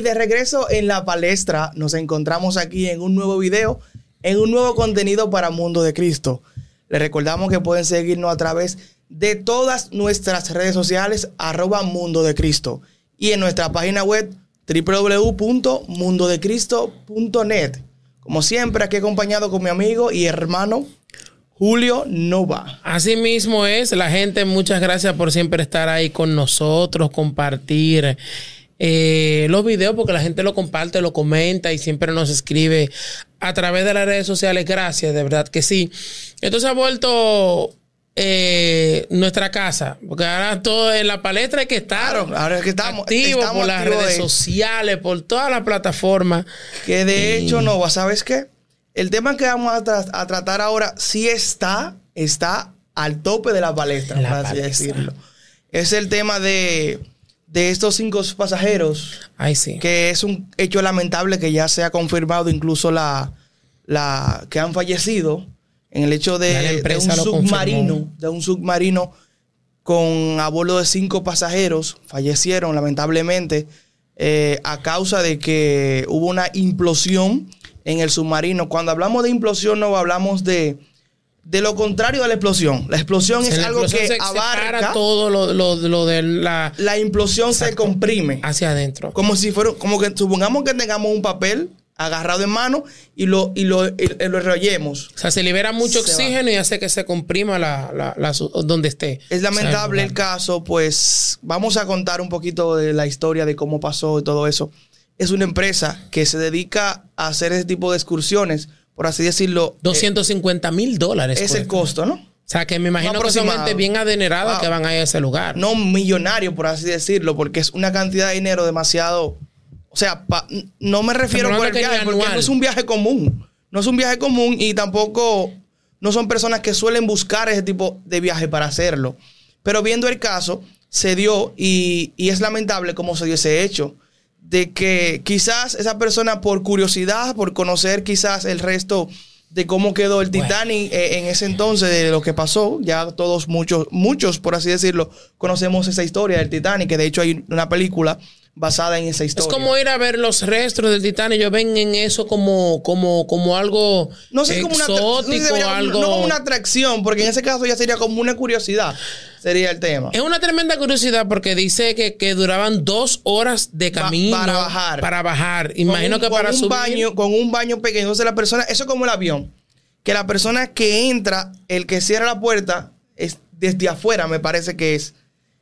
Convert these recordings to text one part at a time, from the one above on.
De regreso en la palestra, nos encontramos aquí en un nuevo video, en un nuevo contenido para Mundo de Cristo. Les recordamos que pueden seguirnos a través de todas nuestras redes sociales, arroba Mundo de Cristo. Y en nuestra página web, www.mundodecristo.net. Como siempre, aquí acompañado con mi amigo y hermano Julio Nova. Así mismo es, la gente, muchas gracias por siempre estar ahí con nosotros, compartir eh, los videos, porque la gente lo comparte, lo comenta y siempre nos escribe a través de las redes sociales. Gracias, de verdad que sí. Entonces ha vuelto eh, nuestra casa, porque ahora todo en la palestra hay que estar ahora es que estamos, estamos por las redes de- sociales, por todas las plataformas. Que de Y- hecho, Nova, ¿sabes qué? El tema que vamos a, tra- a tratar ahora sí está, está al tope de la palestra, La por así decirlo. Es el tema de, de estos cinco pasajeros, Ay, sí. que es un hecho lamentable que ya se ha confirmado incluso la, la que han fallecido en el hecho de, de un submarino, confirmó. de un submarino con a bordo de cinco pasajeros, fallecieron lamentablemente eh, a causa de que hubo una implosión en el submarino. Cuando hablamos de implosión no hablamos de, de lo contrario de la explosión. La explosión es la algo explosión que se abarca, todo lo, lo- lo de la la implosión se comprime. hacia adentro. Como si fuera, como que supongamos que tengamos un papel agarrado en mano y lo, y lo, y- lo enrollemos. O sea, se libera mucho Se va. oxígeno y hace que se comprima la, la- donde esté. Es lamentable O sea, el caso, pues vamos a contar un poquito de la historia de cómo pasó y todo eso. Es una empresa que se dedica a hacer ese tipo de excursiones, por así decirlo. eh, 250 mil dólares. es el cuesta. costo, ¿no? O sea, que me imagino No que son gente bien adinerada Wow. que van a ir a ese lugar. No millonario, por así decirlo, porque es una cantidad de dinero demasiado. O sea, pa- no me refiero por el viaje, porque no es un viaje común. No es un viaje común y tampoco no son personas que suelen buscar ese tipo de viaje para hacerlo. Pero viendo el caso, se dio y, y es lamentable cómo se dio ese hecho. De que quizás esa persona, por curiosidad, por conocer quizás el resto de cómo quedó el Bueno. Titanic eh, en ese entonces, de lo que pasó, ya todos, muchos, muchos, por así decirlo, conocemos esa historia del Titanic, que de hecho hay una película basada en esa Es historia. como ir a ver los restos del Titanic. Ellos ven en eso como, como, como algo no sé, como una, no sé exótico, algo. no como una atracción, porque en ese caso ya sería como una curiosidad, sería el tema. Es una tremenda curiosidad porque dice que, que duraban dos horas de Pa- camino para bajar. Para bajar. Imagino un- que para un subir. baño, con un baño pequeño. Entonces la persona, eso es como el avión, que la persona que entra, el que cierra la puerta, es desde afuera, me parece que es.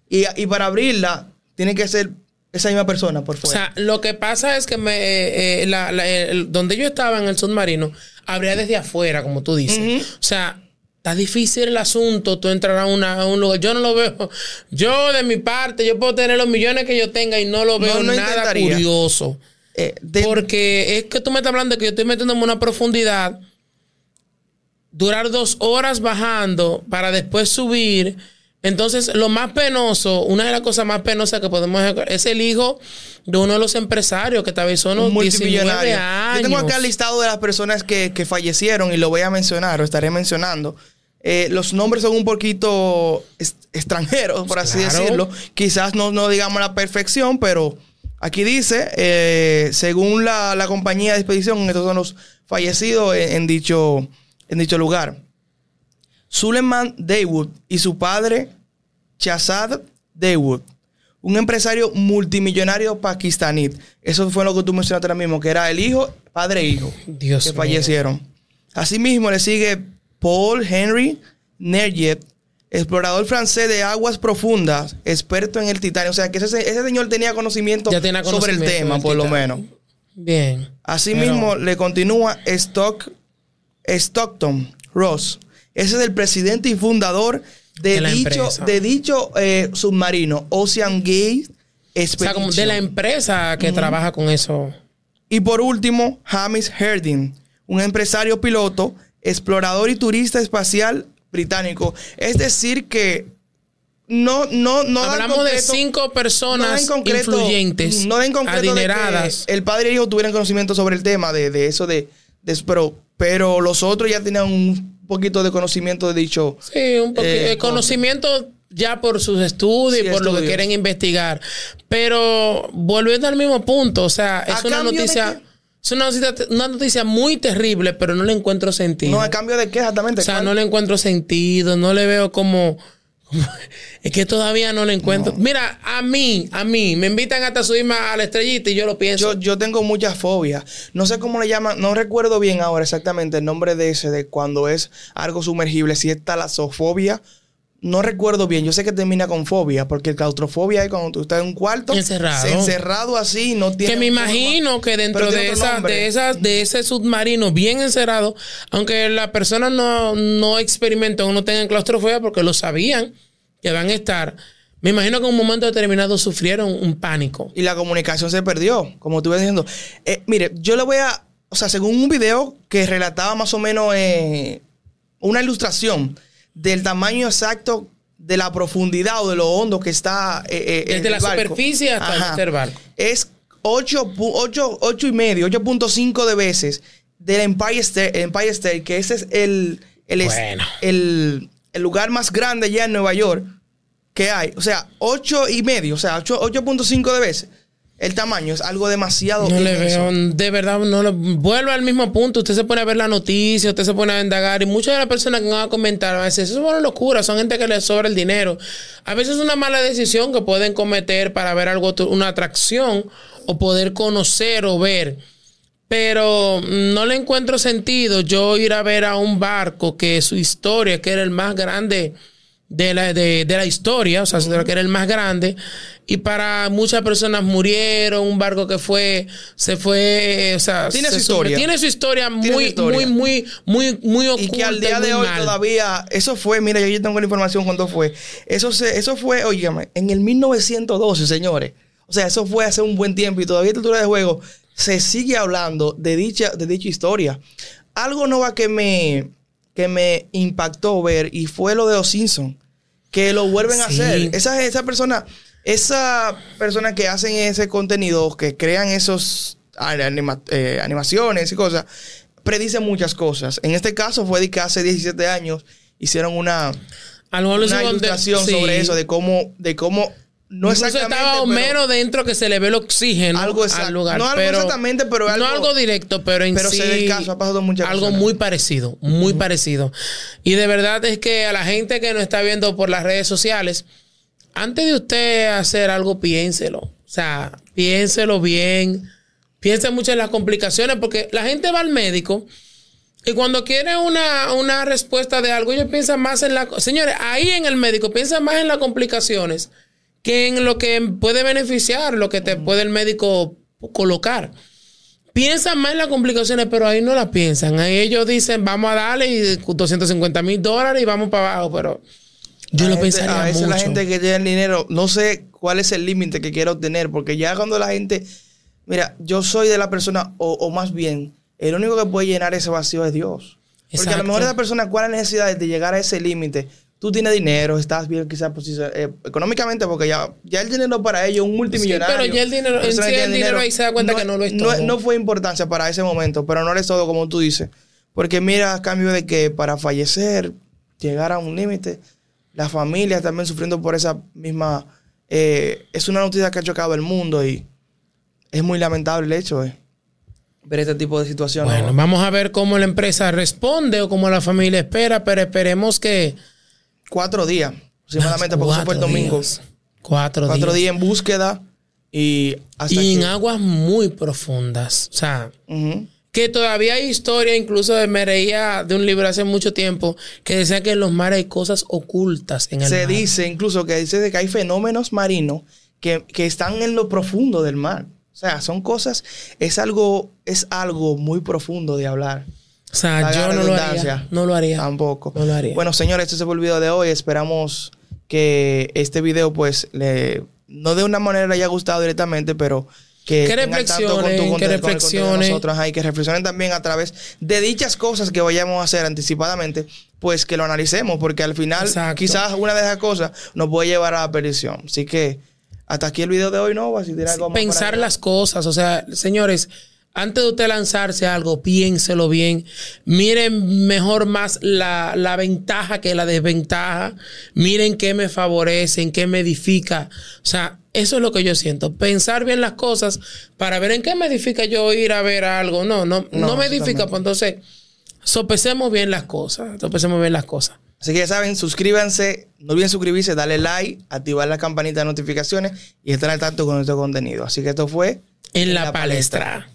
Y, y para abrirla, tiene que ser esa misma persona por O fuera. sea, lo que pasa es que me, eh, eh, la- la- el- donde yo estaba en el submarino, habría desde afuera, como tú dices. O sea, está difícil el asunto, tú entrar a, una- a un lugar. Yo no lo veo. Yo, de mi parte, yo puedo tener los millones que yo tenga y no lo veo no nada intentaría. curioso. Eh, de- Porque es que tú me estás hablando de que yo estoy metiéndome en una profundidad, durar dos horas bajando para después subir. Entonces, lo más penoso, una de las cosas más penosas que podemos hacer es el hijo de uno de los empresarios que tal vez son un unos 19 multimillonario. años. Yo tengo acá el listado de las personas que, que fallecieron y lo voy a mencionar, o estaré mencionando. Eh, los nombres son un poquito extranjeros, por así Claro. decirlo. Quizás no, no digamos la perfección, pero aquí dice, eh, según la, la compañía de expedición, estos son los fallecidos en, en dicho, en dicho lugar. Suleiman Daywood y su padre Shahzad Daywood, un empresario multimillonario pakistaní. Eso fue lo que tú mencionaste ahora mismo, que era el hijo, padre e hijo, Dios que mío. fallecieron. Asimismo le sigue Paul Henry Nerjet, explorador francés de aguas profundas, experto en el titanio. O sea, que ese, ese señor tenía conocimiento, sobre el tema, por lo menos. Bien. Asimismo, Pero- le continúa Stock, Stockton Ross. Ese es el presidente y fundador de, dicho, empresa. de dicho eh, submarino, Ocean Gate O sea, como de Expedition. la empresa que trabaja con eso. Y por último, Hamish Herding, un empresario piloto, explorador y turista espacial británico. Es decir, que no, no, no Hablamos de cinco no personas concreto- influyentes, no en concreto de que adineradas. el padre y el hijo tuvieran conocimiento sobre el tema de, de eso de, de- pero, pero los otros ya tenían un poquito de conocimiento de dicho. Sí, un poquito. Eh, el conocimiento ya por sus estudios Sí, y por lo que quieren investigar. Pero volviendo al mismo punto, o sea, es ¿A una noticia, es una noticia, una noticia muy terrible, pero no le encuentro sentido. No, a cambio de qué exactamente. o sea, ¿Cuál? no le encuentro sentido, no le veo como- es que todavía no le encuentro. Mira, a mí, a mí, me invitan hasta subirme a la estrellita y yo lo pienso. Yo, yo tengo mucha fobia. No sé cómo le llaman, no recuerdo bien ahora exactamente el nombre de ese, de cuando es algo sumergible, si es talasofobia. No recuerdo bien, yo sé que termina con fobia, porque claustrofobia es cuando tú estás en un cuarto Encerrado. encerrado así, no tiene que me forma. imagino que dentro de esa, de esas, de ese submarino bien encerrado, aunque la persona no, no experimentó o no tenga claustrofobia porque lo sabían que van a estar, me imagino que en un momento determinado sufrieron un pánico. Y la comunicación se perdió, como tú diciendo. Eh, mire, yo le voy a, o sea, según un video que relataba más o menos eh, una ilustración del tamaño exacto de la profundidad o de lo hondo que está eh, eh, en Desde el la barco. superficie hasta Ajá. el barco. Es 8, pu- 8, 8 y medio, 8.5 de veces del Empire State, Empire State, que ese es el, el, Bueno. el, el lugar más grande ya en Nueva York que hay. O sea, 8 y medio, o sea, 8 8.5 de veces. El tamaño es algo demasiado No le inmenso. veo, de verdad, no lo, al mismo punto. Usted se pone a ver la noticia, usted se pone a indagar, y muchas de las personas que van a comentar a veces, eso es una locura, son gente que les sobra el dinero. A veces es una mala decisión que pueden cometer para ver algo, una atracción, o poder conocer o ver. Pero mm, no le encuentro sentido yo ir a ver a un barco que su historia, que era el más grande de la, de, de la historia, o sea, que era el más grande, y para muchas personas murieron, un barco que fue, se fue, o sea, Tiene se su historia. tiene su historia Tiene muy, su historia. muy, muy, muy, muy oculta. Y que al día de hoy mal. todavía, eso fue, mira, yo ya tengo la información cuando fue. Eso se, eso fue, oígame, en el 1912, señores. O sea, eso fue hace un buen tiempo y todavía esta altura de juego se sigue hablando de dicha, de dicha historia. Algo nueva que me, que me impactó ver y fue lo de los Simpsons, que lo vuelven a hacer. Esa, esa persona, esa persona que hacen ese contenido, que crean esos anima- eh, animaciones y cosas, predicen muchas cosas. En este caso fue de que hace 17 años hicieron una, una de- ilustración sí. sobre eso, de cómo, de cómo, no Incluso exactamente, estaba pero- Homero dentro que se le ve el oxígeno Algo exacto. al lugar. No algo pero- exactamente, pero algo- No algo directo, pero en pero sí. el caso, ha pasado muchas Algo muy parecido, muy parecido. Y de verdad es que a la gente que nos está viendo por las redes sociales, antes de usted hacer algo, piénselo. O sea, piénselo bien. Piense mucho en las complicaciones, porque la gente va al médico. Y cuando quiere una, una respuesta de algo, ellos piensan más en la... Señores, ahí en el médico piensan más en las complicaciones que en lo que puede beneficiar, lo que te puede el médico colocar. Piensan más en las complicaciones, pero ahí no las piensan. Ahí ellos dicen, vamos a darle y 250 mil dólares y vamos para abajo, pero yo La lo gente- pensaría A veces mucho. la gente que tiene el dinero, no sé cuál es el límite que quiere obtener, porque ya cuando la gente, mira, yo soy de la persona, o, o más bien, el único que puede llenar ese vacío es Dios. Porque a lo mejor esa persona, ¿cuál es la necesidad de llegar a ese límite? Tú tienes dinero, estás bien quizás posicion- eh, económicamente, porque ya, ya el dinero para ellos es un multimillonario. pero ya el dinero- en sí el tiene dinero ahí se da cuenta que no lo es todo. No fue importancia para ese momento, pero no es todo como tú dices. Porque mira, a cambio de que para fallecer, llegar a un límite, las familias también sufriendo por esa misma... eh, es una noticia que ha chocado el mundo y es muy lamentable el hecho de ver este tipo de situaciones. Bueno, vamos a ver cómo la empresa responde o cómo la familia espera, pero esperemos que... Cuatro días, aproximadamente, porque eso fue el domingo. días. Cuatro, Cuatro días. días en búsqueda y hasta Y en aguas muy profundas. O sea, que todavía hay historia, incluso me reía de un libro hace mucho tiempo, que decía que en los mares hay cosas ocultas en el Se mar. dice incluso que dice de que hay fenómenos marinos que, que están en lo profundo del mar. O sea, son cosas, es algo, es algo muy profundo de hablar. O sea, yo no lo haría. No lo haría. Tampoco. No lo haría. Bueno, señores, este fue el video de hoy. Esperamos que este video, pues, le, no de una manera le haya gustado directamente, pero que, Que reflexionen, con tu que reflexionen. nosotros, ajá, y que reflexionen también a través de dichas cosas que vayamos a hacer anticipadamente, pues que lo analicemos, porque al final Exacto. quizás una de esas cosas nos puede llevar a la perdición. Así que hasta aquí el video de hoy, ¿no? Si tiene algo más Pensar las cosas. O sea, señores, antes de usted lanzarse a algo, piénselo bien. Miren mejor más la, la, ventaja que la desventaja. Miren qué me favorece, en qué me edifica. O sea, eso es lo que yo siento. Pensar bien las cosas para ver en qué me edifica yo ir a ver algo. No, no, no, me edifica. Pues entonces, sopesemos bien las cosas. Sopesemos bien las cosas. Así que ya saben, suscríbanse, no olviden suscribirse, darle like, activar la campanita de notificaciones y estar al tanto con nuestro contenido. Así que esto fue en, la, palestra.